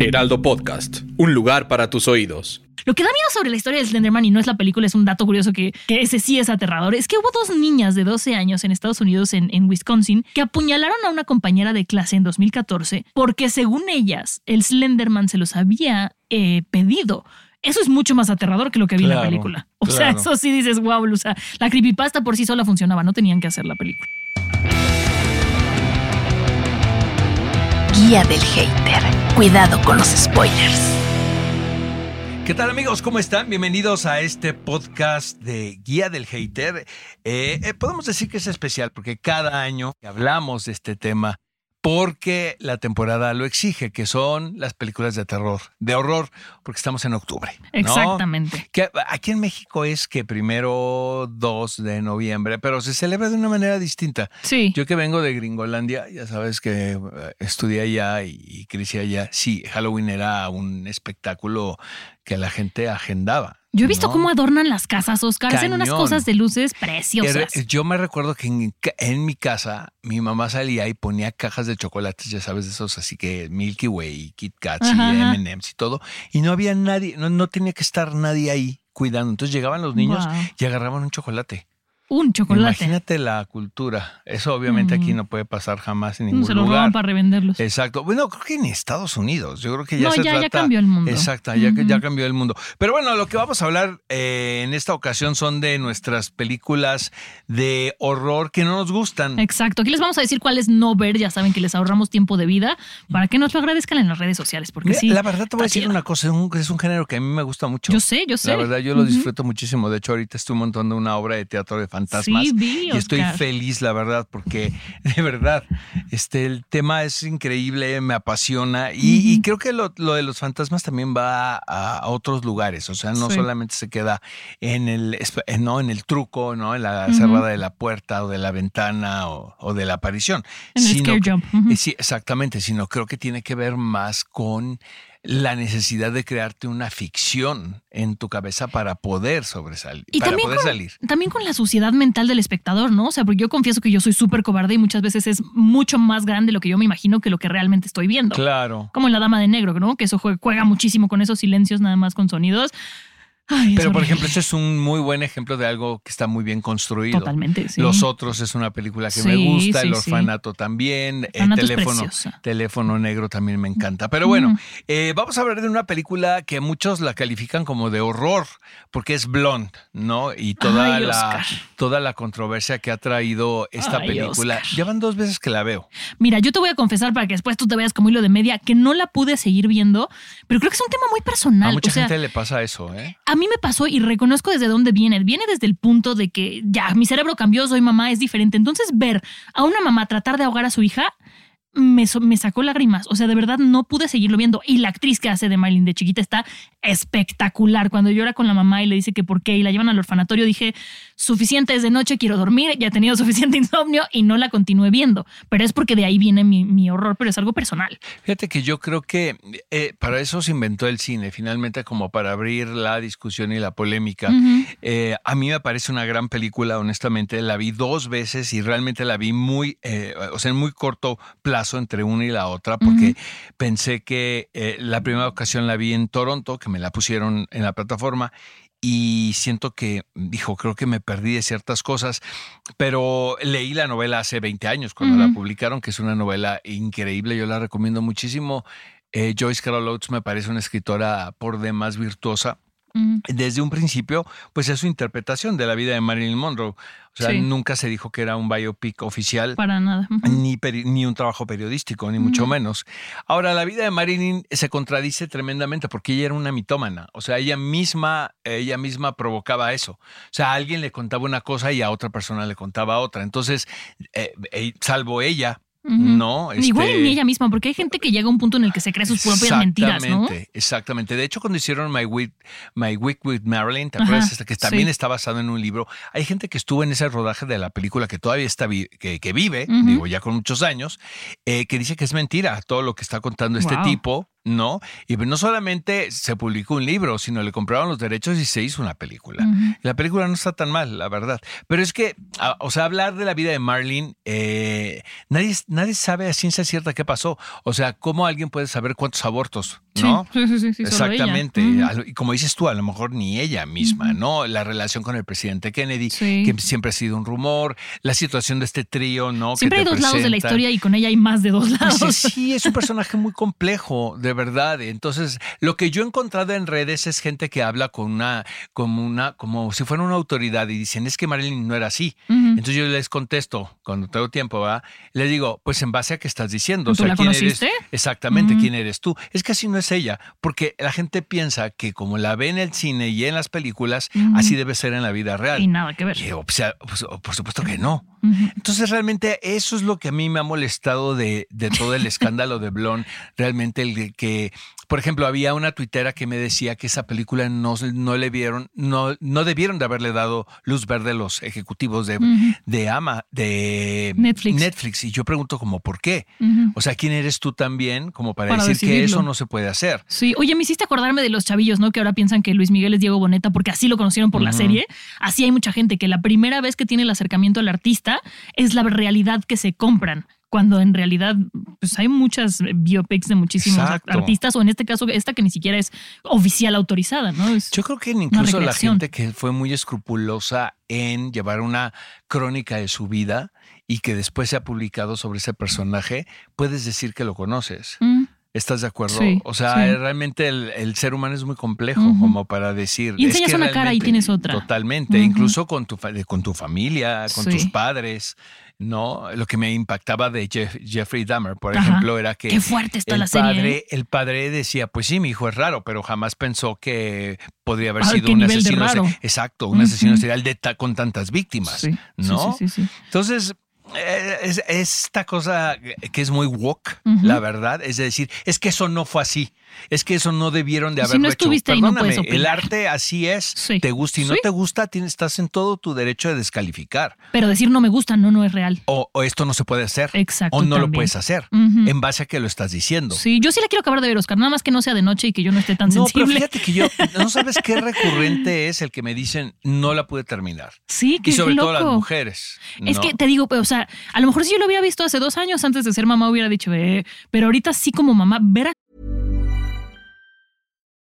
Heraldo Podcast, un lugar para tus oídos. Lo que da miedo sobre la historia de Slenderman, y no es la película, es un dato curioso que, que ese sí es aterrador, es que hubo dos niñas de 12 años en Estados Unidos, en, en Wisconsin, que apuñalaron a una compañera de clase en 2014 porque según ellas, el Slenderman se los había eh, pedido. Eso es mucho más aterrador que lo que vi en la película. O sea, eso sí dices, wow, o sea, la creepypasta por sí sola funcionaba, no tenían que hacer la película. Guía del hater. Cuidado con los spoilers. ¿Qué tal amigos? ¿Cómo están? Bienvenidos a este podcast de Guía del Hater. Eh, eh, podemos decir que es especial porque cada año hablamos de este tema porque la temporada lo exige, que son las películas de terror, de horror, porque estamos en octubre. ¿no? Exactamente. Que aquí en México es que primero 2 de noviembre, pero se celebra de una manera distinta. Sí. Yo que vengo de Gringolandia, ya sabes que eh, estudié allá y, y crecí allá. Sí, Halloween era un espectáculo que la gente agendaba. Yo he visto ¿no? cómo adornan las casas, Oscar. Hacen unas cosas de luces preciosas. Yo me recuerdo que en, mi casa mi mamá salía y ponía cajas de chocolates, ya sabes, de esos así que Milky Way, Kit Kats Ajá, y. M&M's y todo. Y no había nadie, no, no tenía que estar nadie ahí cuidando. Entonces llegaban los niños Wow. y agarraban un chocolate. Un chocolate. Imagínate la cultura. Eso obviamente aquí Mm. no puede pasar jamás en ningún Se lo lugar. roban para revenderlos. Exacto. Bueno, creo que en Estados Unidos. Yo creo que ya no, se ya, ya trata- cambió el mundo. Exacto, ya, ya cambió el mundo. Pero bueno, lo que vamos a hablar eh, en esta ocasión son de nuestras películas de horror que no nos gustan. Exacto. Aquí les vamos a decir cuáles no ver. Ya saben que les ahorramos tiempo de vida para que nos lo agradezcan en las redes sociales. Porque Mira, sí. la verdad te voy a decir una cosa, es un, es un género que a mí me gusta mucho. Yo sé, yo sé. La verdad, yo lo disfruto muchísimo. De hecho, ahorita estoy montando una obra de teatro de fantasmas. Sí, vi, y estoy feliz, la verdad, porque de verdad, este, el tema es increíble, me apasiona. Y, creo que lo, lo de los fantasmas también va a, a otros lugares. O sea, no Sí. solamente se queda en el, en- no, en el truco, ¿no? En la cerrada de la puerta o de la ventana o, o de la aparición. En el scare que- jump. Eh, Sí, exactamente, sino creo que tiene que ver más con la necesidad de crearte una ficción en tu cabeza para poder sobresalir, Y para también poder con- salir. También con la suciedad mental del espectador, ¿no? O sea, porque yo confieso que yo soy súper cobarde y muchas veces es mucho más grande lo que yo me imagino que lo que realmente estoy viendo. Claro. Como en La Dama de Negro, ¿no? Que eso jue- juega muchísimo con esos silencios nada más con sonidos. Ay, Pero por ejemplo, este es un muy buen ejemplo de algo que está muy bien construido. Totalmente, sí. Los otros es una película que me gusta, sí, El. Orfanato también, el teléfono, teléfono Negro también me encanta. Pero bueno, eh, vamos a hablar de una película que muchos la califican como de horror, porque es Blonde, ¿no? Y toda, Ay, la, toda la controversia que ha traído esta Ay, película. Oscar. Llevan dos veces que la veo. Mira, yo te voy a confesar para que después tú te veas como hilo de media que no la pude seguir viendo, pero creo que es un tema muy personal. A mucha o sea, gente le pasa eso, ¿eh? a mí me pasó y reconozco desde dónde viene. Viene desde el punto de que ya mi cerebro cambió, soy mamá, es diferente. Entonces, ver a una mamá tratar de ahogar a su hija me, me sacó lágrimas. O sea, de verdad no pude seguirlo viendo. Y la actriz que hace de Marilyn de chiquita está espectacular. Cuando llora con la mamá y le dice que por qué y la llevan al orfanatorio, dije, suficiente es de noche, quiero dormir, ya he tenido suficiente insomnio y no la continué viendo. Pero es porque de ahí viene mi, mi horror, pero es algo personal. Fíjate que yo creo que eh, para eso se inventó el cine, finalmente como para abrir la discusión y la polémica. Ujú. Eh, a mí me parece una gran película, honestamente. La vi dos veces y realmente la vi muy, eh, o sea, en muy corto plazo entre una y la otra, porque pensé que eh, la primera ocasión la vi en Toronto, que me la pusieron en la plataforma. Y siento que, dijo, creo que me perdí de ciertas cosas, pero leí la novela hace 20 años cuando la publicaron, que es una novela increíble, yo la recomiendo muchísimo. Eh, Joyce Carol Oates me parece una escritora por demás virtuosa. Desde un principio, pues es su interpretación de la vida de Marilyn Monroe. O sea, Sí. nunca se dijo que era un biopic oficial. Para nada. Ni, peri- ni un trabajo periodístico, ni mucho menos. Ahora, la vida de Marilyn se contradice tremendamente porque ella era una mitómana. O sea, ella misma, ella misma provocaba eso. O sea, a alguien le contaba una cosa y a otra persona le contaba otra. Entonces, eh, eh, salvo ella, ¿no? Igual Este- ni ella misma, porque hay gente que llega a un punto en el que se cree sus propias mentiras, ¿no? Exactamente, exactamente. De hecho, cuando hicieron My Week, My Week with Marilyn, ¿te acuerdas? Que también sí. está basado en un libro. Hay gente que estuvo en ese rodaje de la película que todavía está vi- que, que vive, digo, ya con muchos años, eh, que dice que es mentira todo lo que está contando este tipo. ¿No? Y no solamente se publicó un libro, sino le compraron los derechos y se hizo una película. La película no está tan mal, la verdad. Pero es que, a- o sea, hablar de la vida de Marlene, eh, nadie, nadie sabe a ciencia cierta qué pasó. O sea, ¿cómo alguien puede saber cuántos abortos? ¿No? Sí, sí, sí, sí, ella. Exactamente. Y como dices tú, a lo mejor ni ella misma, ¿no? La relación con el presidente Kennedy, Sí. que siempre ha sido un rumor, la situación de este trío, ¿no? Que Siempre hay dos lados de la historia y con ella hay más de dos lados. Pues sí, sí, es un personaje muy complejo, de verdad. Entonces, lo que yo he encontrado en redes es gente que habla con una, como una, como si fuera una autoridad y dicen, es que Marilyn no era así. Entonces yo les contesto, cuando tengo tiempo, ¿verdad? Les digo, pues en base a qué estás diciendo. ¿Tú la ¿quién conociste? eres? Exactamente. ¿quién eres tú? Es que así no es ella, porque la gente piensa que como la ve en el cine y en las películas, así debe ser en la vida real. Y nada que ver. Y, o sea, pues, por supuesto que no. Entonces, realmente eso es lo que a mí me ha molestado de, de todo el escándalo de Blon. Realmente el que, por ejemplo, había una tuitera que me decía que esa película no, no le vieron, no, no debieron de haberle dado luz verde a los ejecutivos de, de Ama, de Netflix. Netflix. Y yo pregunto como, ¿por qué? O sea, ¿quién eres tú también como para, Para decir que eso no se puede hacer? Sí, oye, me hiciste acordarme de los chavillos, ¿no? Que ahora piensan que Luis Miguel es Diego Boneta porque así lo conocieron por la serie. Así hay mucha gente que la primera vez que tiene el acercamiento al artista es la realidad que se compran. Cuando en realidad, pues hay muchas biopics de muchísimos Exacto. artistas, o en este caso, esta que ni siquiera es oficial autorizada, ¿no? Es- Yo creo que incluso la gente que fue muy escrupulosa en llevar una crónica de su vida y que después se ha publicado sobre ese personaje, puedes decir que lo conoces. Mm. ¿Estás de acuerdo? Sí, o sea, sí. realmente el, el ser humano es muy complejo como para decir. Y es enseñas que una cara y tienes otra. Totalmente, incluso con tu, con tu familia, con Sí. tus padres. ¿No? Lo que me impactaba de Jeff- Jeffrey Dahmer, por Ajá. ejemplo, era que Qué fuerte está el la serie. padre, ¿eh? el padre decía, pues sí, mi hijo es raro, pero jamás pensó que podría haber ¿A sido un asesino. Exacto, un asesino serial de ta- con tantas víctimas, Sí, ¿no? sí, sí. Entonces, eh, es, esta cosa que es muy woke, la verdad, es decir, es que eso no fue así. Es que eso no debieron de Si haberlo no hecho. estuviste ahí, no Perdóname, el arte así es. Sí. Te gusta y no Sí. te gusta, tienes, estás en todo tu derecho de descalificar. Pero decir no me gusta, no, no es real. O, o esto no se puede hacer. Exacto, O no lo puedes hacer. En base a que lo estás diciendo. Sí, yo sí la quiero acabar de ver, Oscar. Nada más que no sea de noche y que yo no esté tan No, pero sensible. fíjate que yo, no sabes qué recurrente es el que me dicen no la pude terminar. Sí, que Y sobre todo las mujeres. Es ¿no? que te digo, o sea, a lo mejor si yo lo hubiera visto hace dos años antes de ser mamá, hubiera dicho, eh, pero ahorita sí como mamá, ver a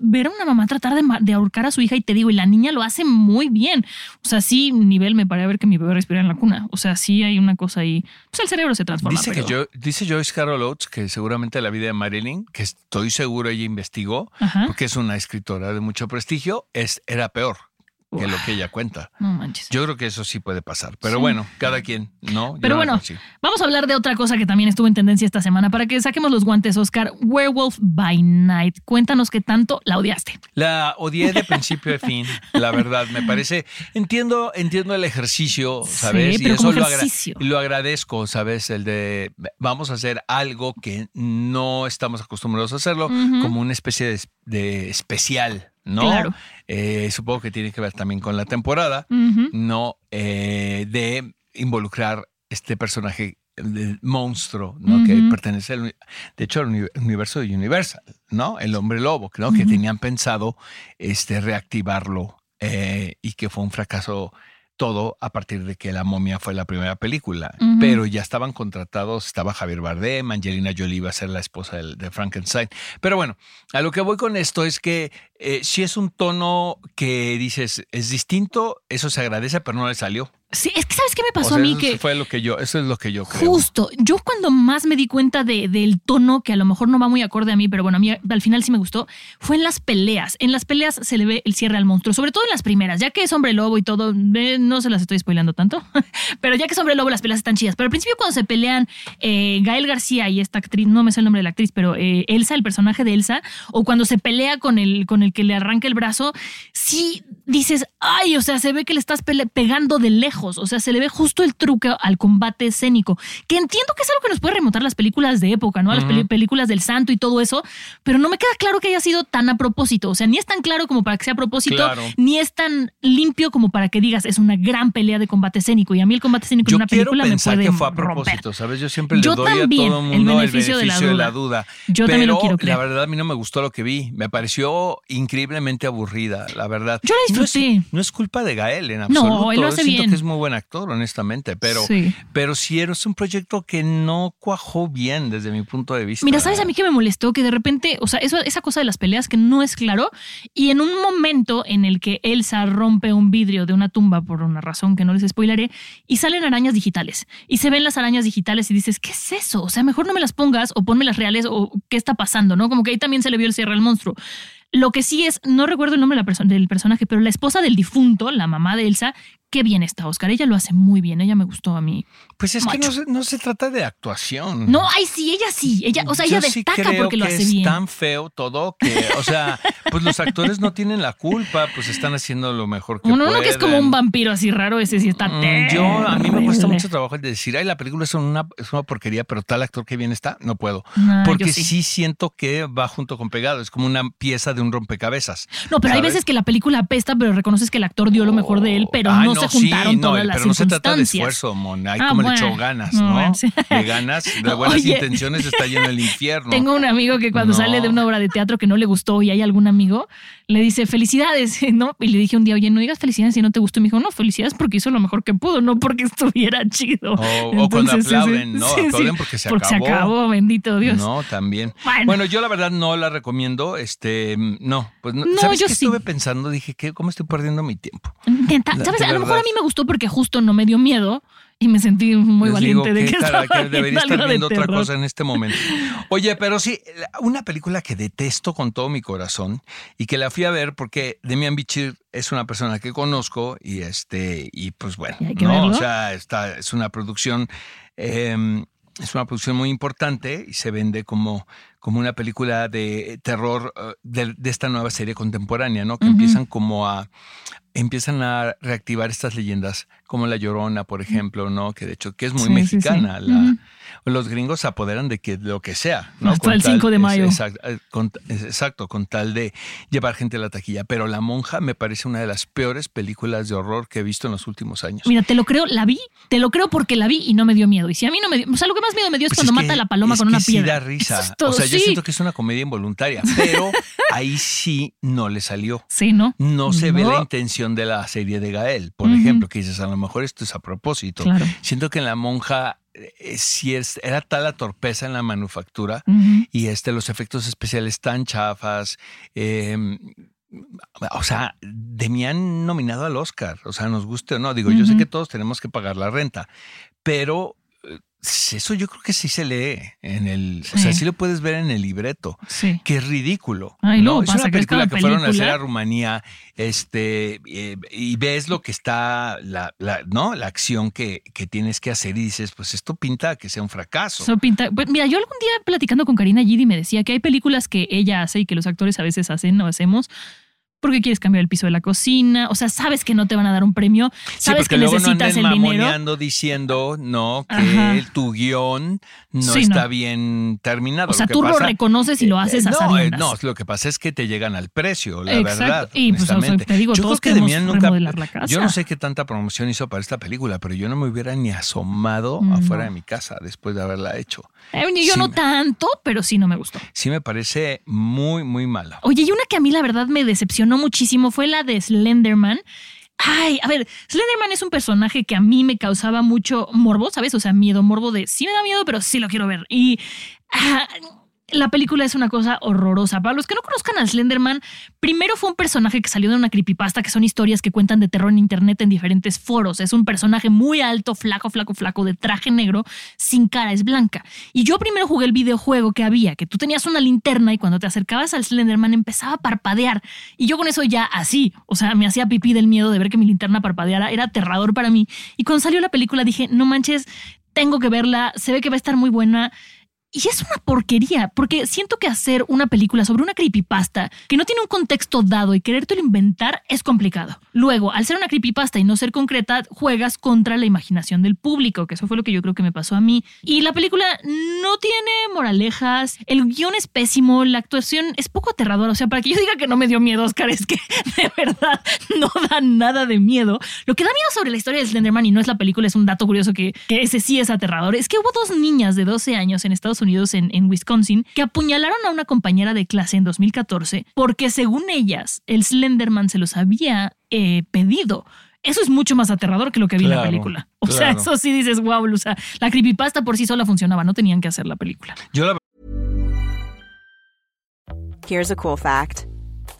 Ver a una mamá tratar de, ahorcar a su hija y te digo, y la niña lo hace muy bien. O sea, sí, nivel me paré a ver que mi bebé respira en la cuna. O sea, sí hay una cosa ahí. Pues el cerebro se transforma. Dice, pero- que yo, dice Joyce Carol Oates que seguramente la vida de Marilyn, que estoy seguro ella investigó, Ajá. porque es una escritora de mucho prestigio, es, era peor que lo que ella cuenta. No manches. Yo creo que eso sí puede pasar. Pero Sí. bueno, cada quien, ¿no? Yo Pero no bueno, vamos a hablar de otra cosa que también estuvo en tendencia esta semana para que saquemos los guantes, Oscar. Werewolf by Night. Cuéntanos qué tanto la odiaste. La odié de principio a fin, la verdad. Me parece, entiendo, entiendo el ejercicio, ¿sabes? Sí, pero como lo, agra- ejercicio. y lo agradezco, ¿sabes? El de vamos a hacer algo que no estamos acostumbrados a hacerlo, como una especie de, de especial, ¿no? Claro. Eh, supongo que tiene que ver también con la temporada. ¿no? Eh, de involucrar este personaje del monstruo, ¿no? Que pertenece, al, de hecho, al uni- universo de Universal, ¿no? El hombre lobo, ¿no? Que tenían pensado este, reactivarlo eh, y que fue un fracaso todo a partir de que La momia fue la primera película. Pero ya estaban contratados, estaba Javier Bardem, Angelina Jolie iba a ser la esposa de, Frankenstein. Pero bueno, a lo que voy con esto es que eh, si es un tono que dices es distinto, eso se agradece, pero no le salió. Sí, es que ¿sabes qué me pasó O sea, a mí? eso Que fue lo que yo, eso es lo que yo creo. Justo, yo cuando más me di cuenta de- del tono, que a lo mejor no va muy acorde a mí, pero bueno, a mí al final sí me gustó, fue en las peleas. En las peleas se le ve el cierre al monstruo, sobre todo en las primeras, ya que es hombre lobo y todo, eh, no se las estoy spoilando tanto, pero ya que es hombre lobo las peleas están chidas. Pero al principio cuando se pelean eh, Gael García y esta actriz, no me sé el nombre de la actriz, pero eh, Elsa, el personaje de Elsa, o cuando se pelea con el, con el que le arranca el brazo, sí dices, ay, o sea, se ve que le estás pegando de lejos, o sea, se le ve justo el truque al combate escénico, que entiendo que es algo que nos puede remontar las películas de época, ¿no? A las películas del santo y todo eso, pero no me queda claro que haya sido tan a propósito, o sea, ni es tan claro como para que sea a propósito, Claro. ni es tan limpio como para que digas, es una gran pelea de combate escénico, y a mí el combate escénico en Yo una quiero película me puede que fue a romper. propósito, ¿sabes? Yo siempre le Yo doy también, a todo el el mundo beneficio de la duda. duda. Yo Pero también lo quiero creer. la verdad a mí no me gustó lo que vi. Me pareció increíblemente aburrida, la verdad. Yo la No es- disfruté. No es, culpa de Gael en No, absoluto. él lo hace siento bien. que es muy buen actor, honestamente, pero Sí. pero sí es un proyecto que no cuajó bien desde mi punto de vista. Mira, ¿sabes a mí que me molestó? Que de repente, o sea, eso, esa cosa de las peleas que no es claro, y en un momento en el que Elsa rompe un vidrio de una tumba por una razón que no les spoilaré, y salen arañas digitales, y se ven las arañas digitales y dices, ¿qué es eso? O sea, mejor no me las pongas o ponme las reales o qué está pasando, ¿no? Como que ahí también se le vio el cierre al monstruo. Lo que sí es, no recuerdo el nombre de la perso- del personaje, pero la esposa del difunto, la mamá de Elsa, qué bien está, Oscar. Ella lo hace muy bien, ella me gustó a mí. Pues es que no se, no se trata de actuación. No, ay, sí, ella sí, ella, o sea, ella sí destaca creo porque lo hace es bien. tan feo todo que, o sea, pues los actores no tienen la culpa, pues están haciendo lo mejor que Uno, pueden. uno que es como un vampiro así raro, ese sí está Mm, Yo, a mí me cuesta mucho trabajo el de decir, ay, la película es una, es una porquería, pero tal actor que bien está, no puedo. No, Porque sí. sí. siento que va junto con pegado, es como una pieza de un rompecabezas. No, pero hay veces que la película apesta, pero reconoces que el actor dio lo mejor de él, pero Ay, no, se sí, no, las Pero no se trata de esfuerzo, Mon. Hay Ah, como le bueno. echó ganas, No. De ganas, de buenas Oye. intenciones está lleno el infierno. Tengo un amigo que cuando No. sale de una obra de teatro que no le gustó y hay algún amigo, le dice felicidades, ¿no? Y le dije un día, oye, no digas felicidades si no te gustó. Y me dijo, no, felicidades porque hizo lo mejor que pudo, no porque estuviera chido. O- o cuando aplauden, ¿no? sí, Aplauden porque se porque acabó. se acabó, bendito Dios. No, también. Bueno. Bueno. yo la verdad no la recomiendo. Este, no, pues no. ¿Sabes yo qué sí. estuve pensando? Dije, ¿qué, ¿cómo estoy perdiendo mi tiempo? La- ¿Sabes? A lo mejor a verdad. mí me gustó porque justo no me dio miedo y me sentí muy Les valiente digo, de que estaba que debería estar viendo otra terror. cosa en este momento. Oye, pero sí, una película que detesto con todo mi corazón y que la fui a ver porque Demian Bichir es una persona que conozco y este y pues bueno, Y no, verlo. o sea, está, es una producción eh, es una producción muy importante y se vende como como una película de terror eh, de, de esta nueva serie contemporánea, ¿no? Que empiezan como a empiezan a reactivar estas leyendas, como La Llorona, por ejemplo, ¿no? Que de hecho, que es muy Sí, sí, sí. mexicana. la-. Los gringos se apoderan de que lo que sea, ¿no? Hasta Con el 5 de mayo. exacto, eh, con, exacto, con tal de llevar gente a la taquilla. Pero La Monja me parece una de las peores películas de horror que he visto en los últimos años. Mira, te lo creo, la vi, te lo creo porque la vi y no me dio miedo. Y si a mí no me dio, o sea, lo que más miedo me dio es Pues cuando es mata que- a la paloma con una sí piedra. da risa. Eso es todo, o sea, yo sí. siento que es una comedia involuntaria, pero ahí sí no le salió. Sí, ¿no? No se ve la intención de la serie de Gael, por ejemplo, que dices, a lo mejor esto es a propósito. Claro. Siento que en La Monja eh, sí es, era tal la torpeza en la manufactura y este, los efectos especiales tan chafas. eh, o sea, Demian nominado al Oscar, o sea, nos guste o no. Digo, yo sé que todos tenemos que pagar la renta, pero eso yo creo que sí se lee en el, o sea, Sí. lo puedes ver en el libreto. Sí. que es ridículo. Ay, ¿no? luego Es pasa una película que fueron a hacer a Rumanía, este, eh, y ves lo que está, la, la- ¿no? La acción que, que tienes que hacer y dices, pues esto pinta que sea un fracaso. Eso pinta- pues, mira, yo algún día platicando con Karina Gidi me decía que hay películas que ella hace y que los actores a veces hacen o hacemos porque quieres cambiar el piso de la cocina, o sea, sabes que no te van a dar un premio, Sí, sabes porque que luego no necesitas anden el dinero. diciendo, no, que Ajá. tu guion no Sí, está no. bien terminado. O sea, Lo tú lo reconoces y lo haces Eh, a no, sabiendas. eh, no, lo que pasa es que te llegan al precio, la Exacto. verdad. Y, pues, o sea, te digo, yo todos creo que queremos Demian nunca. remodelar la casa. Yo no sé qué tanta promoción hizo para esta película, pero yo no me hubiera ni asomado No. afuera de mi casa después de haberla hecho. Eh, yo Sí, no me- tanto, pero sí no me gustó. Sí me parece muy, muy mala. Oye, y una que a mí la verdad me decepcionó muchísimo fue la de Slenderman. Ay, a ver, Slenderman es un personaje que a mí me causaba mucho morbo, ¿sabes? O sea, miedo, morbo de sí me da miedo, pero sí lo quiero ver. Y ah, la película es una cosa horrorosa. Para los que no conozcan a Slenderman, primero fue un personaje que salió de una creepypasta, que son historias que cuentan de terror en internet en diferentes foros. Es un personaje muy alto, flaco, flaco, flaco, de traje negro, sin cara, es blanca. Y yo primero jugué el videojuego que había, que tú tenías una linterna y cuando te acercabas al Slenderman empezaba a parpadear. Y yo con eso ya así, o sea, me hacía pipí del miedo de ver que mi linterna parpadeara, era aterrador para mí. Y cuando salió la película dije, no manches, tengo que verla, se ve que va a estar muy buena. Y es una porquería, porque siento que hacer una película sobre una creepypasta que no tiene un contexto dado y querértelo inventar es complicado. Luego, al ser una creepypasta y no ser concreta, juegas contra la imaginación del público, que eso fue lo que yo creo que me pasó a mí. Y la película no tiene moralejas, el guion es pésimo, la actuación es poco aterradora. O sea, para que yo diga que no me dio miedo, Oscar, es que de verdad no da nada de miedo. Lo que da miedo sobre la historia de Slenderman, y no es la película, es un dato curioso que, que ese sí es aterrador, es que hubo dos niñas de 12 años en Estados Unidos, en, en Wisconsin, que apuñalaron a una compañera de clase en 2014 porque según ellas, el Slenderman se los había eh, pedido. Eso es mucho más aterrador que lo que vi en la película. O sea, eso sí dices, wow, o sea, la creepypasta por sí sola funcionaba, no tenían que hacer la película. Yo la Here's a cool fact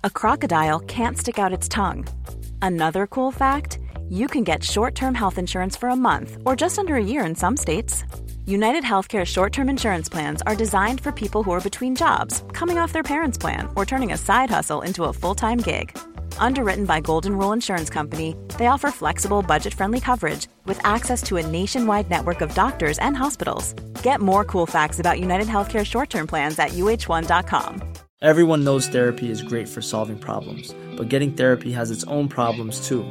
a crocodile can't stick out its tongue. Another cool fact you can get short term health insurance for a month or just under a year in some states. United Healthcare short term insurance plans are designed for people who are between jobs, coming off their parents' plan, or turning a side hustle into a full time gig. Underwritten by Golden Rule Insurance Company, they offer flexible, budget friendly coverage with access to a nationwide network of doctors and hospitals. Get more cool facts about United Healthcare short term plans at uh1.com. Everyone knows therapy is great for solving problems, but getting therapy has its own problems too,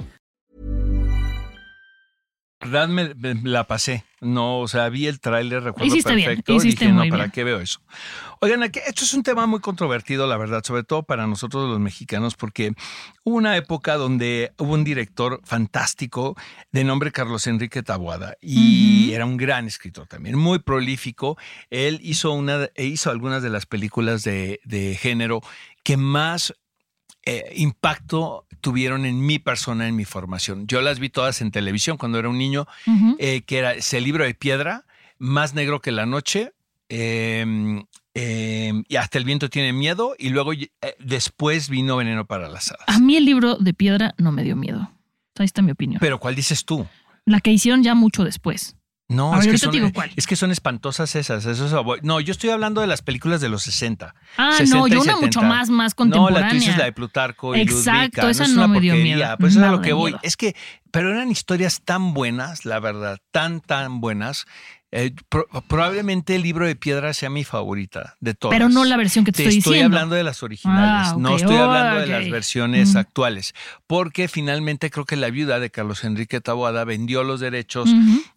verdad me, me- la pasé. No, o sea, vi el tráiler, recuerdo Hiciste bien, perfecto. y dije, no, ¿para bien. qué veo eso? Oigan, aquí- esto es un tema muy controvertido, la verdad, sobre todo para nosotros los mexicanos, porque hubo una época donde hubo un director fantástico de nombre Carlos Enrique Taboada y era un gran escritor también, muy prolífico. Él hizo, una, hizo algunas de las películas de, de género que más eh, impacto tuvieron en mi persona, en mi formación. Yo las vi todas en televisión cuando era un niño, eh, que era ese libro de piedra, Más negro que la noche, eh, eh, y hasta el viento tiene miedo, y luego eh, después vino Veneno para las hadas. A mí el libro de piedra no me dio miedo. Ahí está mi opinión. Pero ¿cuál dices tú? la que hicieron ya mucho después. No, es, ver, que son, te digo cuál. es que son espantosas esas. Eso es no, yo estoy hablando de las películas de los 60. Ah, 60 no, yo una 70. mucho más, más No, contemporánea. la tú dices la de Plutarco y Exacto, Ludwika. esa es no una me dio porquería. miedo, Pues eso es a lo que voy. miedo. Es que, pero eran historias tan buenas, la verdad, tan, tan buenas. Eh, pro- probablemente el libro de piedra sea mi favorita de todas. Pero no la versión que te, Te estoy, estoy diciendo. hablando de las originales, Ah, no estoy hablando de las versiones Mm. actuales, porque finalmente creo que la viuda de Carlos Enrique Taboada vendió los derechos.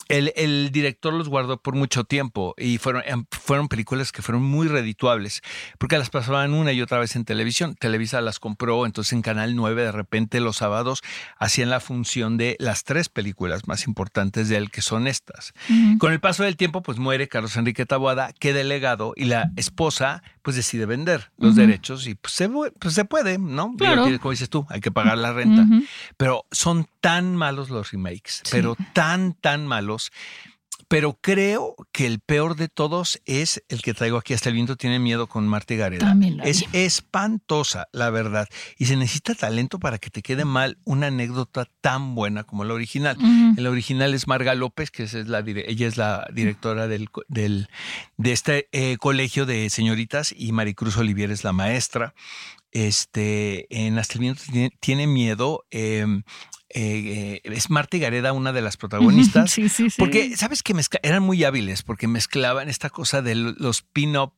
El, el director los guardó por mucho tiempo y fueron, em, fueron películas que fueron muy redituables porque las pasaban una y otra vez en televisión. Televisa las compró, entonces en Canal 9 de repente los sábados hacían la función de las tres películas más importantes de él, que son estas. Con el paso del tiempo, pues muere Carlos Enrique Taboada, queda el legado y la esposa pues decide vender los derechos y pues se, pues se puede, ¿no? Claro. como dices tú, hay que pagar la renta. Pero son tan malos los remakes, Sí. pero tan, tan malos. Pero creo que el peor de todos es el que traigo aquí. Hasta el viento tiene miedo con Marta Gareda. También la Es vi. espantosa, la verdad. Y se necesita talento para que te quede mal una anécdota tan buena como la original. Ujú. El original es Marga López, que es la, ella es la directora del, de este eh, colegio de señoritas y Maricruz Olivier es la maestra. Este, en Hasta el viento tiene, tiene miedo. eh, eh, eh, es Marta y Gareda una de las protagonistas. Sí, sí, sí. Porque, ¿sabes que mezcla- eran muy hábiles? Porque mezclaban esta cosa de lo- los pin-up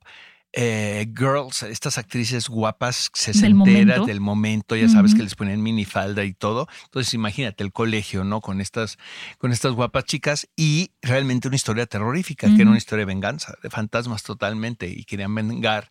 eh, girls, estas actrices guapas, sesenteras momento. del momento, ya sabes que les ponían minifalda y todo. Entonces, imagínate el colegio, ¿no? Con estas, con estas guapas chicas y realmente una historia terrorífica, que era una historia de venganza, de fantasmas totalmente, y querían vengar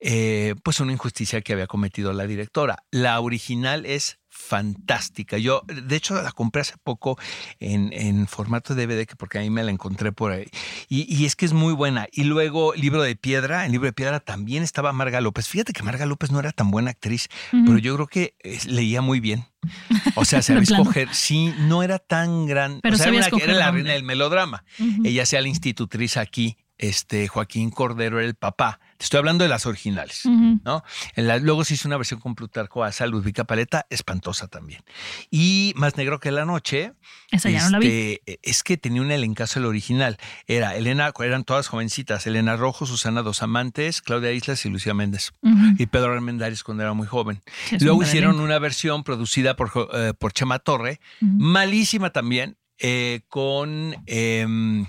eh, pues una injusticia que había cometido la directora. La original es fantástica. Yo, de hecho, la compré hace poco en, en formato DVD, que porque ahí me la encontré por ahí. Y, y, es que es muy buena. Y luego, Libro de Piedra. En Libro de Piedra también estaba Marga López. Fíjate que Marga López no era tan buena actriz, uh -huh. pero yo creo que eh, leía muy bien. O sea, sabía escoger. Sí, no era tan gran. Pero o sea, era, escoger era la reina del melodrama. Uh -huh. Ella sea la institutriz aquí. Este Joaquín Cordero era el papá. Te estoy hablando de las originales, uh -huh. ¿no? La, luego se hizo una versión con Plutarco Asa, Ludvica Paleta, espantosa también. Y Más Negro que la Noche. Esa ya este, no la vi. Es que tenía un elencazo el original. Era Elena, eran todas jovencitas. Elena Rojo, Susana Dos Amantes, Claudia Islas y Lucía Méndez. Uh -huh. Y Pedro Armendáriz cuando era muy joven. Sí, luego hicieron una versión producida por, eh, por Chema Torre, uh -huh. malísima también, eh, con... Eh,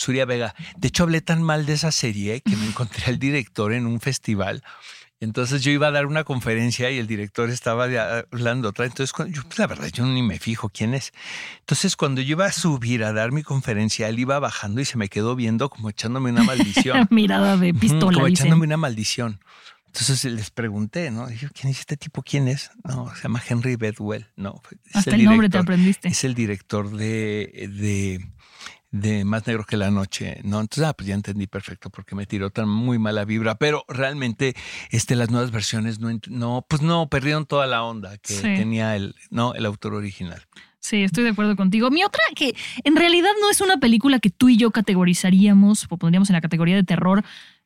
Suria Vega. De hecho, hablé tan mal de esa serie que me encontré al director en un festival. Entonces yo iba a dar una conferencia y el director estaba hablando otra. Entonces, yo, pues, la verdad, yo ni me fijo quién es. Entonces, cuando yo iba a subir a dar mi conferencia, él iba bajando y se me quedó viendo como echándome una maldición. Mirada de pistola. Como dicen. echándome una maldición. Entonces les pregunté, ¿no? Dije, ¿quién es este tipo? ¿Quién es? No, se llama Henry Bedwell. No, es Hasta el, nombre director, te aprendiste. Es el director de, de de Más Negro que la Noche, ¿no? Entonces, ah, pues ya entendí perfecto porque me tiró tan muy mala vibra, pero realmente este, las nuevas versiones no, no pues no, perdieron toda la onda que sí. tenía el, ¿no? el autor original. Sí, estoy de acuerdo contigo. Mi otra, que en realidad no es una película que tú y yo categorizaríamos o pondríamos en la categoría de terror,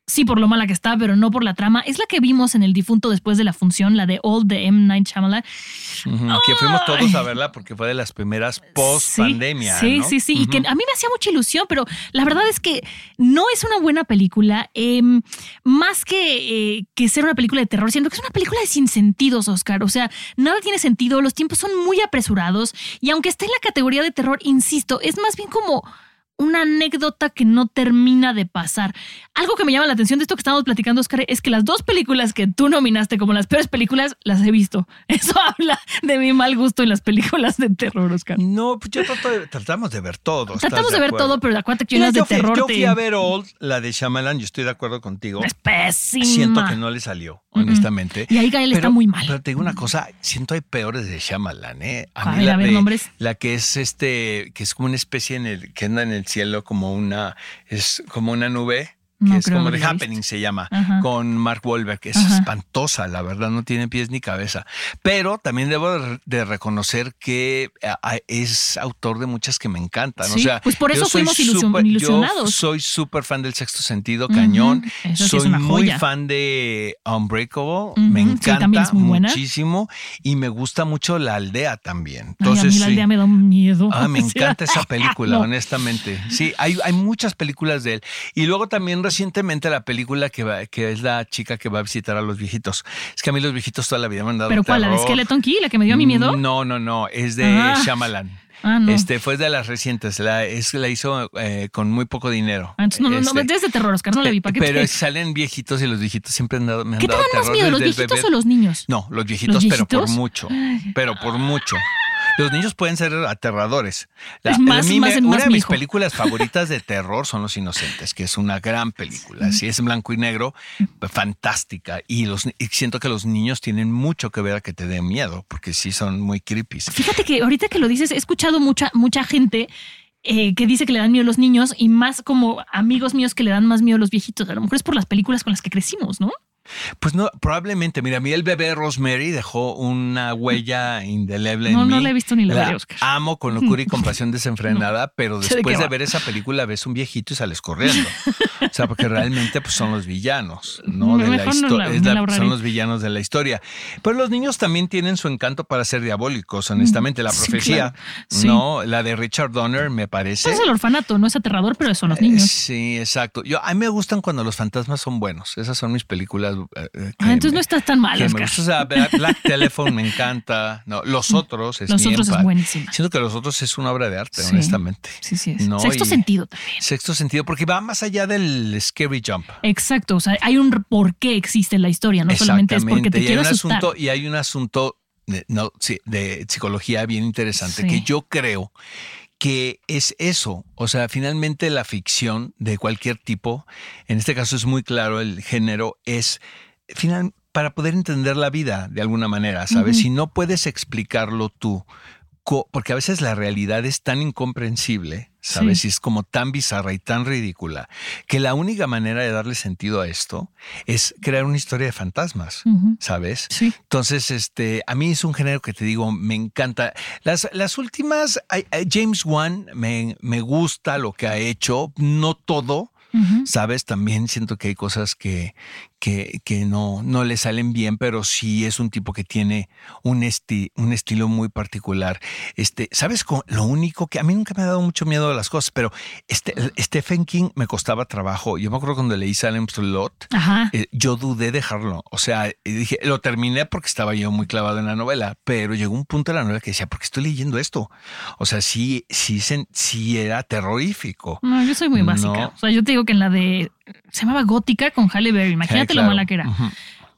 sí por lo mala que está, pero no por la trama. Es la que vimos en El Difunto después de la función, la de Old de M. Night Shyamalan. Uh -huh, que fuimos todos a verla porque fue de las primeras post pandemia. Sí, ¿no? sí, sí, uh -huh. y que a mí me hacía mucha ilusión, pero la verdad es que no es una buena película. Eh, más que, eh, que ser una película de terror, siento que es una película de sin sentidos, Oscar. O sea, nada tiene sentido, los tiempos son muy apresurados y aunque esté en la categoría de terror, insisto, es más bien como una anécdota que no termina de pasar. Algo que me llama la atención de esto que estamos platicando, Oscar, es que las dos películas que tú nominaste como las peores películas, las he visto. Eso habla de mi mal gusto en las películas de terror, Oscar. No, pues yo trato de, tratamos de ver todo. Tratamos de, de ver todo, pero acuérdate que yo, de fui, terror yo te... fui a ver Old, la de Shyamalan, yo estoy de acuerdo contigo. Es pésima. Siento que no le salió, honestamente. Y ahí Gael pero, está muy mal. Pero te digo una cosa, siento hay peores de Shyamalan, ¿eh? A mí Ay, la, a ver, de, la que es este, que es como una especie en el, que anda en el cielo como una, es como una nube. Que No es como The Happening se llama, Ajá. con Mark Wahlberg, que es Ajá. espantosa, la verdad, no tiene pies ni cabeza. Pero también debo de- reconocer que es autor de muchas que me encantan. o sea, pues por eso fuimos súper- ilusionados. Yo soy súper fan del sexto sentido, cañón. soy muy fan de Unbreakable, me encanta muchísimo y me gusta mucho La Aldea también. Ay, Entonces, a mí la sí. aldea me da miedo. Ah, me encanta esa película, No. honestamente. Sí, hay, hay muchas películas de él. Y luego también recientemente la película que, va, que es la chica que va a visitar a los viejitos. Es que a mí los viejitos toda la vida me han dado ¿Pero cuál? ¿La de. Skeleton Key? ¿La que me dio a mi miedo? No, no, no, es de Ah. Shyamalan. Ah, no. Este fue de las recientes, la, es, la hizo eh, con muy poco dinero. Ah, entonces no, no, no, Este, es de terror, Oscar, no la vi. ¿Para qué pero te- salen viejitos y los viejitos siempre han dado, me han ¿Qué te dado dan más miedo, los viejitos bebé. o los niños? No, los viejitos, ¿Los pero por mucho. Pero por mucho. Los niños pueden ser aterradores. Es más- mí más- una de mi mis hijo. películas favoritas de terror son Los Inocentes, que es una gran película. Sí, es en blanco y negro, fantástica. Y, los, y siento que los niños tienen mucho que ver a que te den miedo, porque sí son muy creepy. Fíjate que ahorita que lo dices, he escuchado mucha, mucha gente eh, que dice que le dan miedo a los niños y más como amigos míos que le dan más miedo a los viejitos. A lo mejor es por las películas con las que crecimos, ¿no? Pues no, probablemente. Mira, a mí el bebé Rosemary dejó una huella indeleble No, en mí. no la he visto ni la veré, Oscar. Amo con locura y compasión desenfrenada, pero de después de ver esa película ves un viejito y sales corriendo. o sea, porque realmente pues, son los villanos, ¿no? De la no historia. la- Es la- la son los villanos de la historia. Pero los niños también tienen su encanto para ser diabólicos, honestamente. La Sí, profecía, claro. Sí. ¿no? La de Richard Donner me parece. Pues es el orfanato, no es aterrador, pero son los Eh, niños. Sí, exacto. Yo, a mí me gustan cuando los fantasmas son buenos. Esas son mis películas. Eh, eh, Ah, entonces me- no estás tan mal, me o sea, Black, Telephone me encanta. No, los otros es Los otros es empa. buenísima. Siento que los otros es una obra de arte, Sí. honestamente. Sí, sí es. No, Sexto y- sentido también. Sexto sentido, porque va más allá del scary jump. Exacto, o sea, hay un por qué existe la historia, no solamente es porque te y hay quiero un asustar. asunto y hay un asunto de, no, sí, de psicología bien interesante Sí. que yo creo que es eso, o sea, finalmente la ficción de cualquier tipo, en este caso es muy claro el género es final para poder entender la vida de alguna manera, ¿sabes? Si no puedes explicarlo tú, porque a veces la realidad es tan incomprensible, ¿sabes? Y es como tan bizarra y tan ridícula, que la única manera de darle sentido a esto es crear una historia de fantasmas, ¿sabes? Sí. Entonces, este, a mí es un género que te digo, me encanta. Las, las últimas, James Wan me, me gusta lo que ha hecho, no todo, ¿sabes? También siento que hay cosas que, que, que, no, no le salen bien, pero sí es un tipo que tiene un, esti un estilo muy particular. Este, ¿Sabes? Lo único que a mí nunca me ha dado mucho miedo a las cosas, pero este, Stephen King me costaba trabajo. Yo me acuerdo cuando leí Salem Slot, eh, yo dudé dejarlo. O sea, dije, lo terminé porque estaba yo muy clavado en la novela, pero llegó un punto de la novela que decía, ¿por qué estoy leyendo esto? O sea, sí, sí, sí era terrorífico. No, yo soy muy básica. O sea, yo te digo que en la de se llamaba Gótica con Halle Berry. Imagínate lo mala que era.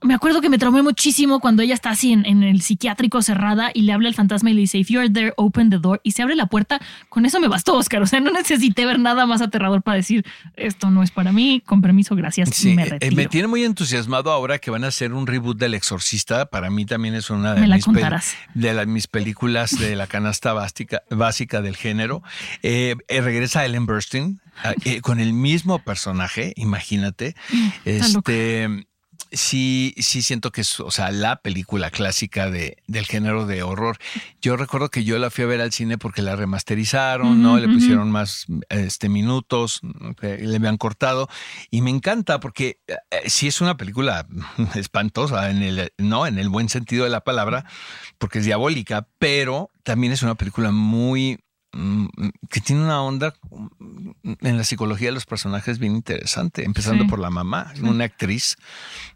Me acuerdo que me traumé muchísimo cuando ella está así en, el psiquiátrico cerrada y le habla al fantasma y le dice, If you're there, open the door. Y se abre la puerta. Con eso me bastó, Oscar. O sea, no necesité ver nada más aterrador para decir, esto no es para mí. Con permiso, gracias. me, eh, retiro. me tiene muy entusiasmado ahora que van a hacer un reboot del Exorcista. Para mí también es una de, mis, de mis películas de la canasta básica, básica del género. Eh, eh, regresa Ellen Burstyn eh, con el mismo personaje, imagínate. Mm, este sí, sí siento que es, o sea, la película clásica de, del género de horror. Yo recuerdo que yo la fui a ver al cine porque la remasterizaron, ¿no? Le pusieron más este, minutos, le habían cortado. Y me encanta porque eh, sí es una película espantosa en el, ¿no? En el buen sentido de la palabra, porque es diabólica, pero también es una película muy que tiene una onda en la psicología de los personajes bien interesante, empezando por la mamá, una actriz,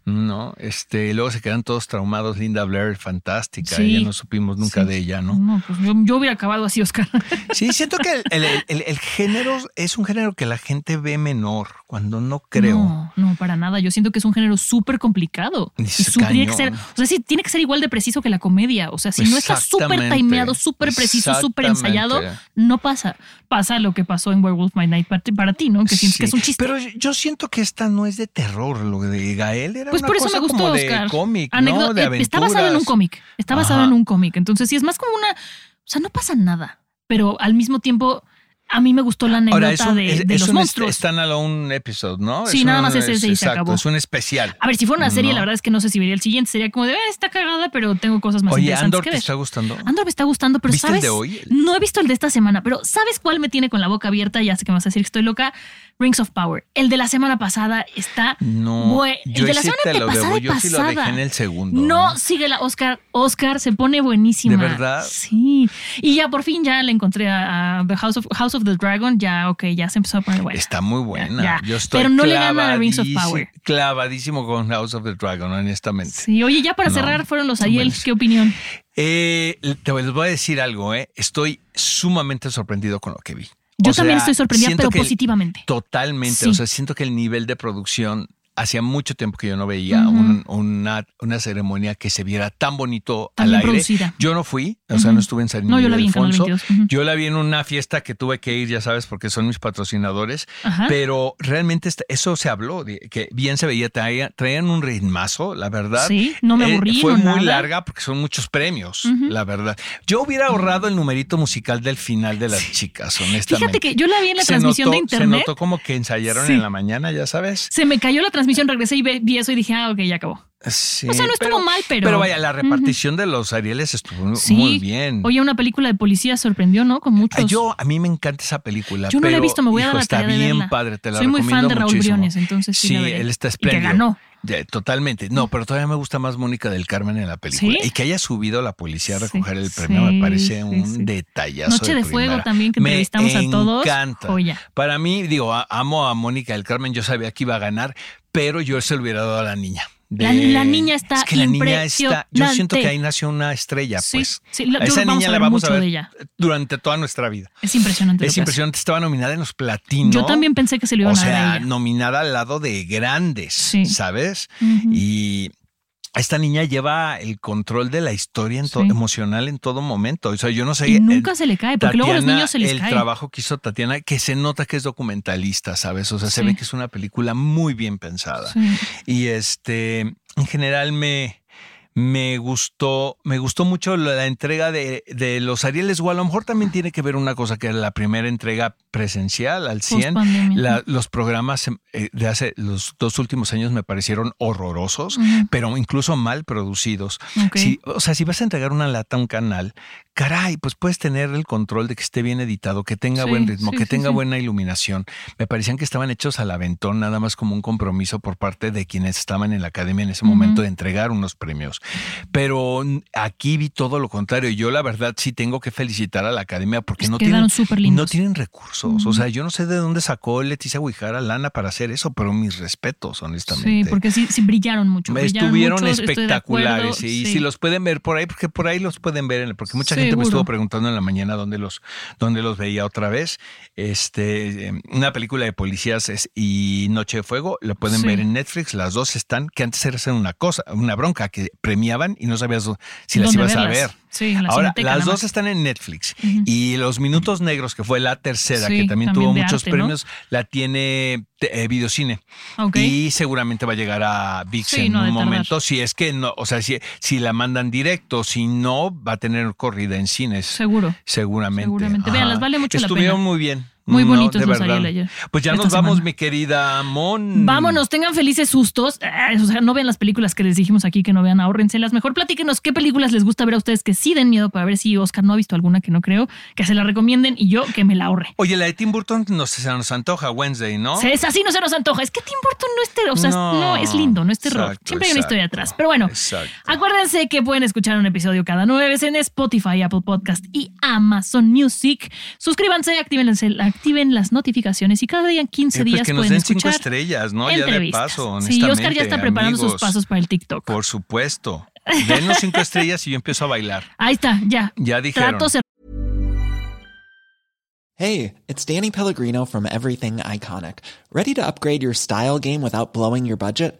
¿no? Este, luego se quedan todos traumados, Linda Blair, fantástica, ya no supimos nunca de ella, ¿no? No, pues yo, hubiera acabado así, Oscar. Sí, siento que el, género es un género que la gente ve menor, cuando no creo. No, no, para nada. Yo siento que es un género súper complicado. Y tiene que ser, o sea, sí, tiene que ser igual de preciso que la comedia. O sea, si no está súper timeado, súper preciso, súper ensayado, no pasa. Pasa lo que pasó en Werewolf My Night para ti, ¿no? Que sientes que es un chiste. Pero yo siento que esta no es de terror. Lo de Gael era pues una por eso cosa me gustó, como Oscar. de cómic, ¿no? De eh, Está basado en un cómic. Está basado en un cómic. Entonces sí es más como una... O sea, no pasa nada. Pero al mismo tiempo a mí me gustó la anécdota de, los un monstruos. un episodio, ¿no? Sí, nada más ese, y se acabó. Es un especial. A ver, si fuera una serie, la verdad es que no sé si vería el siguiente. Sería como de, eh, está cagada, pero tengo cosas más Oye, interesantes Andor que te está gustando. Andor me está gustando, pero ¿Viste ¿sabes? el de hoy? No he visto el de esta semana, pero ¿sabes cuál me tiene con la boca abierta? Ya sé que me vas a decir que estoy loca. Rings of Power. El de la semana pasada está no. El de la semana lo pasada, Yo sí lo dejé en el segundo. No, sigue la Oscar. Oscar se pone buenísima. ¿De verdad? Sí. Y ya por fin ya le encontré a, The House of, House of the Dragon. Ya, ok, ya se empezó a poner buena. Está muy buena. Yo estoy Pero no le gana a Rings of Power. Clavadísimo con House of the Dragon, honestamente. Sí, oye, ya para cerrar fueron los Ariel. ¿Qué opinión? Eh, te les voy a decir algo, ¿eh? Estoy sumamente sorprendido con lo que vi. Yo también estoy sorprendida, pero positivamente. Totalmente. O sea, siento que el nivel de producción hacía mucho tiempo que yo no veía una, una, ceremonia que se viera tan bonito al aire. Yo no fui, o sea, no estuve en San No, yo la vi en Yo la vi en una fiesta que tuve que ir, ya sabes, porque son mis patrocinadores. Pero realmente eso se habló, que bien se veía, traían, un ritmazo, la verdad. Sí, no me eh, aburrí. fue muy larga porque son muchos premios, la verdad. Yo hubiera ahorrado el numerito musical del final de las chicas, honestamente. Fíjate que yo la vi en la transmisión de internet. Se notó como que ensayaron en la mañana, ya sabes. Se me cayó la transmisión transmisión regresé y vi eso y dije, ah, ok, ya acabó. Sí, o sea, no estuvo mal, pero. Pero vaya, la repartición de los Arieles estuvo muy bien. Oye, una película de policía sorprendió, ¿no? Con muchos. Yo, a mí me encanta esa película. Yo no la he visto, me voy a dar la Está bien padre, te la Soy muy fan de Raúl Briones, entonces sí. Sí, él está espléndido. Y que ganó. totalmente. No, pero todavía me gusta más Mónica del Carmen en la película. Y que haya subido a la policía a recoger el premio me parece un detallazo. Noche de, Fuego también, que entrevistamos a todos. Me encanta. Para mí, digo, amo a Mónica del Carmen. Yo sabía que iba a ganar, pero yo se lo hubiera dado a la niña. la, niña está es que la niña está yo siento que ahí nació una estrella pues. sí, esa niña la vamos a ver durante toda nuestra vida. Es impresionante es impresionante estaba nominada en los platinos. Yo también pensé que se le iban a dar a ella. nominada al lado de grandes sabes y esta niña lleva el control de la historia en to- Sí. emocional en todo momento. O sea, yo no sé. Y nunca se le cae, porque luego a los Tatiana, niños se les el cae. trabajo que hizo Tatiana, que se nota que es documentalista, ¿sabes? O sea, se ve que es una película muy bien pensada. Sí. Y este, en general me, me gustó, me gustó mucho la, entrega de, de los Arieles, o a lo mejor también tiene que ver una cosa que era la primera entrega presencial al 100. Post-pandemia. La- los programas eh, de hace los dos últimos años me parecieron horrorosos, pero incluso mal producidos. Si- o sea, si vas a entregar una lata a un canal, caray, pues puedes tener el control de que esté bien editado, que tenga Sí, buen ritmo, sí, que sí, tenga buena iluminación. Me parecían que estaban hechos al aventón, nada más como un compromiso por parte de quienes estaban en la academia en ese momento de entregar unos premios. Pero aquí vi todo lo contrario. Yo la verdad sí tengo que felicitar a la academia porque no tienen, no tienen recursos. O sea, yo no sé de dónde sacó Leticia Guijara lana para hacer eso, pero mis respetos, honestamente. Sí, porque sí, sí brillaron mucho. brillaron Estuvieron acuerdo, espectaculares y sí. si los pueden ver por ahí, porque por ahí los pueden ver, porque mucha gente me estuvo preguntando en la mañana dónde los, dónde los veía otra vez. Este, eh, una película de policías es- y Noche de Fuego, lo pueden ver en Netflix, las dos están, que antes era una cosa, una bronca, que premiaban y no sabías si las ¿Dónde ibas a ver. Sí, la Ahora, las dos están en Netflix y Los Minutos Negros, que fue la tercera, Sí, que también, también tuvo muchos arte, ¿no? premios, la tiene eh, Videocine. Ok. Y seguramente va a llegar a VIX Sí, en no un momento. Si es que no, o sea, si, si la mandan directo, si no, va a tener corrida en cines. Seguro. Seguramente. Seguramente. Véanlas, vale mucho la Estuvieron pena. muy bien. Muy No, bonitos verdad. Ariel ayer, Pues ya nos vamos, semana. mi querida Mon. Vámonos, tengan felices sustos. Eh, o sea, no vean las películas que les dijimos aquí que no vean, ahórrenselas. Mejor platíquenos qué películas les gusta ver a ustedes que sí den miedo para ver si Oscar no ha visto alguna que no creo, que se la recomienden y yo que me la ahorre. Oye, la de Tim Burton no se nos antoja Wednesday, ¿no? Se- Es así, no se nos antoja. Es que Tim Burton no es terror. O sea, no, es lindo, no es terror. Exacto, Siempre hay una historia atrás. Pero bueno, Exacto. acuérdense que pueden escuchar un episodio cada nueve veces en Spotify, Apple Podcast y Amazon Music. Suscríbanse, activen, activen las notificaciones y cada día en 15 Eh, pues días que nos pueden den cinco escuchar estrellas, ¿no? Ya de entrevistas. paso, Sí. Oscar ya está preparando sus pasos para el TikTok. Por supuesto. Denos cinco estrellas y yo empiezo a bailar. Ahí está, ya. Ya dijeron. Hey, it's Danny Pellegrino from Everything Iconic. Ready to upgrade your style game without blowing your budget?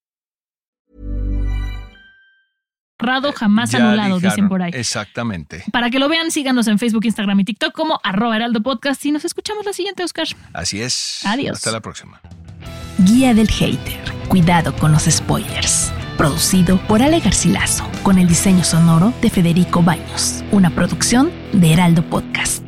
Jamás Ya anulado, dijeron. dicen por ahí. Exactamente. Para que lo vean, síganos en Facebook, Instagram y TikTok como arroba heraldo podcast y nos escuchamos la siguiente, Oscar. Así es. Adiós. Hasta la próxima. Guía del Hater. Cuidado con los spoilers. Producido por Ale Garcilaso, con el diseño sonoro de Federico Baños. Una producción de Heraldo Podcast.